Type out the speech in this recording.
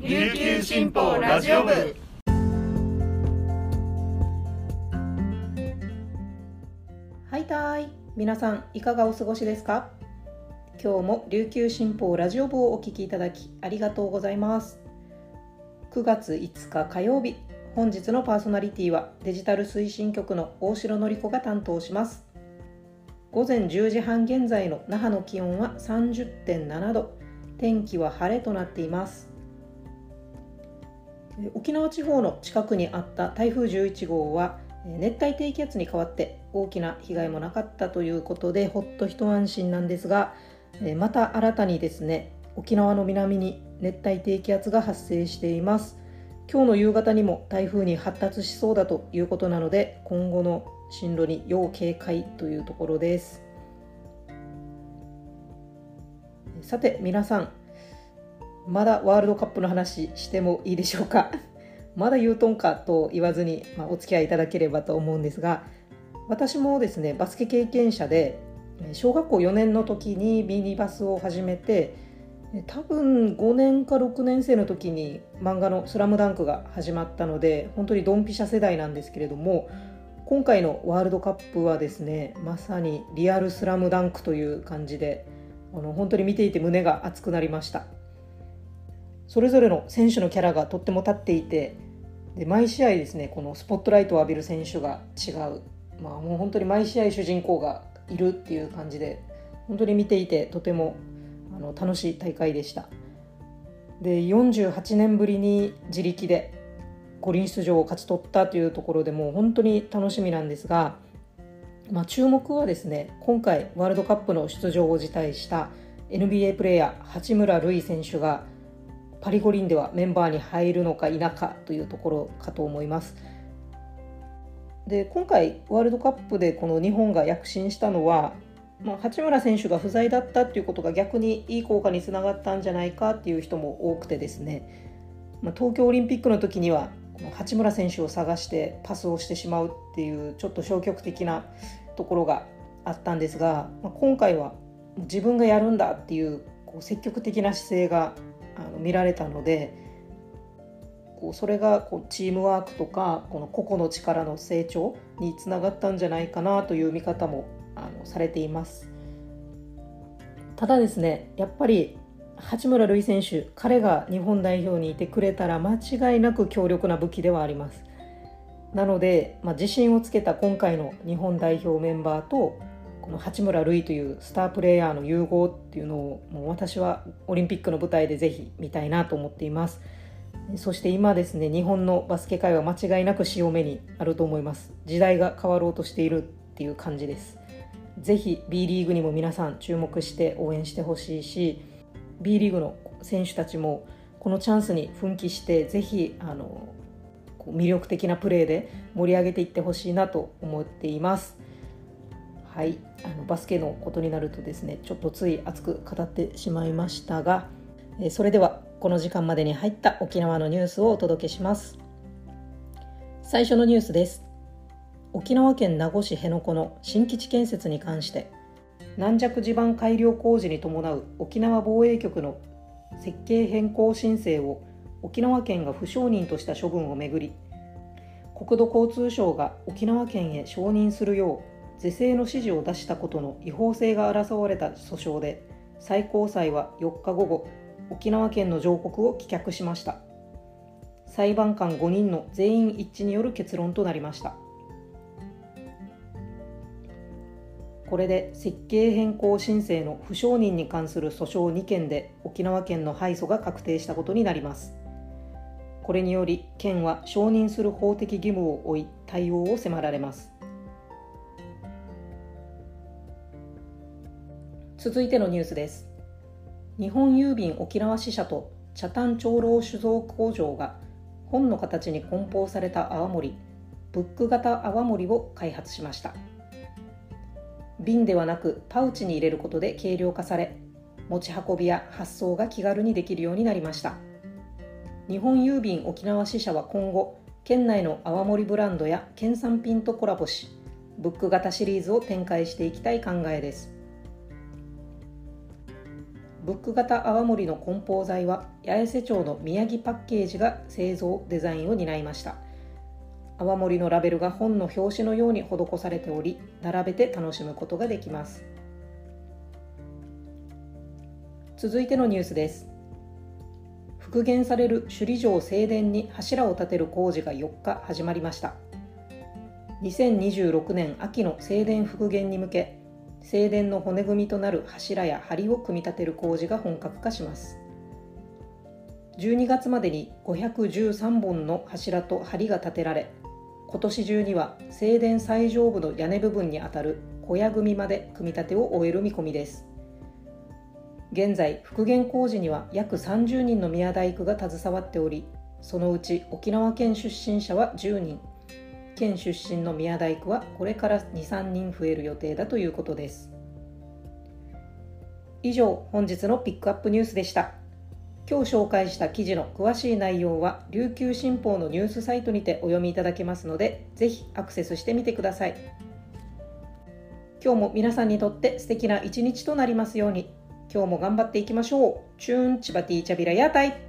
琉球新報ラジオ部。はいたい。皆さんいかがお過ごしですか？今日も琉球新報ラジオ部をお聞きいただきありがとうございます。9月5日火曜日本日のパーソナリティはデジタル推進局の大城典子が担当します。午前10時半現在の那覇の気温は30.7度。天気は晴れとなっています。沖縄地方の近くにあった台風11号は熱帯低気圧に変わって大きな被害もなかったということでほっと一安心なんですがまた新たにですね沖縄の南に熱帯低気圧が発生しています。今日の夕方にも台風に発達しそうだということなので今後の進路に要警戒というところです。さて皆さんまだワールドカップの話してもいいでしょうか？まだ言うとんかと言わずに、まあ、お付き合いいただければと思うんですが私もですねバスケ経験者で小学校4年の時にミニバスを始めて多分5年か6年生の時に漫画の「スラムダンクが始まったので本当にドンピシャ世代なんですけれども今回のワールドカップはですねまさにリアルスラムダンクという感じであの本当に見ていて胸が熱くなりました。それぞれの選手のキャラがとっても立っていてで毎試合ですねこのスポットライトを浴びる選手が違う、まあ、もう本当に毎試合主人公がいるっていう感じで本当に見ていてとてもあの楽しい大会でした。で48年ぶりに自力で五輪出場を勝ち取ったというところでもう本当に楽しみなんですが、まあ、注目はですね今回ワールドカップの出場を辞退した NBA プレーヤー八村塁選手がパリ五輪ではメンバーに入るのか否かというところかと思います。で今回ワールドカップでこの日本が躍進したのは、まあ、八村選手が不在だったっていうことが逆にいい効果につながったんじゃないかっていう人も多くてですね、まあ、東京オリンピックの時には八村選手を探してパスをしてしまうっていうちょっと消極的なところがあったんですが、まあ、今回は自分がやるんだっていうこう積極的な姿勢があの見られたのでこうそれがこうチームワークとかこの個々の力の成長につながったんじゃないかなという見方もあのされています。ただですねやっぱり八村塁選手彼が日本代表にいてくれたら間違いなく強力な武器ではあります。なので、まあ、自信をつけた今回の日本代表メンバーとこの八村塁というスタープレーヤーの融合っていうのをもう私はオリンピックの舞台でぜひ見たいなと思っています。そして今ですね日本のバスケ界は間違いなく潮目にあると思います。時代が変わろうとしているっていう感じです。ぜひ B リーグにも皆さん注目して応援してほしいし B リーグの選手たちもこのチャンスに奮起してぜひあの魅力的なプレーで盛り上げていってほしいなと思っています。はいあのバスケのことになるとですねちょっとつい熱く語ってしまいましたがえそれではこの時間までに入った沖縄のニュースをお届けします。最初のニュースです。沖縄県名護市辺野古の新基地建設に関して軟弱地盤改良工事に伴う沖縄防衛局の設計変更申請を沖縄県が不承認とした処分をめぐり国土交通省が沖縄県へ承認するよう是正の指示を出したことの違法性が争われた訴訟で最高裁は4日午後沖縄県の上告を棄却しました。裁判官5人の全員一致による結論となりました。これで設計変更申請の不承認に関する訴訟2件で沖縄県の敗訴が確定したことになります。これにより県は承認する法的義務を負い対応を迫られます。続いてのニュースです。日本郵便沖縄支社と茶炭長老酒造工場が本の形に梱包された泡盛ブック型泡盛を開発しました。瓶ではなくパウチに入れることで軽量化され持ち運びや発送が気軽にできるようになりました。日本郵便沖縄支社は今後県内の泡盛ブランドや県産品とコラボしブック型シリーズを展開していきたい考えです。ブック型泡盛の梱包材は八重瀬町の宮城パッケージが製造デザインを担いました。泡盛のラベルが本の表紙のように施されており並べて楽しむことができます。続いてのニュースです。復元される首里城正殿に柱を立てる工事が4日始まりました。2026年秋の正殿復元に向け正殿の骨組みとなる柱や梁を組み立てる工事が本格化します。12月までに513本の柱と梁が立てられ今年中には正殿最上部の屋根部分にあたる小屋組まで組み立てを終える見込みです。現在復元工事には約30人の宮大工が携わっておりそのうち沖縄県出身者は10人。県出身の宮大工はこれから23人増える予定だということです。以上本日のピックアップニュースでした。今日紹介した記事の詳しい内容は琉球新報のニュースサイトにてお読みいただけますのでぜひアクセスしてみてください。今日も皆さんにとって素敵な一日となりますように。今日も頑張っていきましょう。チューンチバティチャビラヤタイ。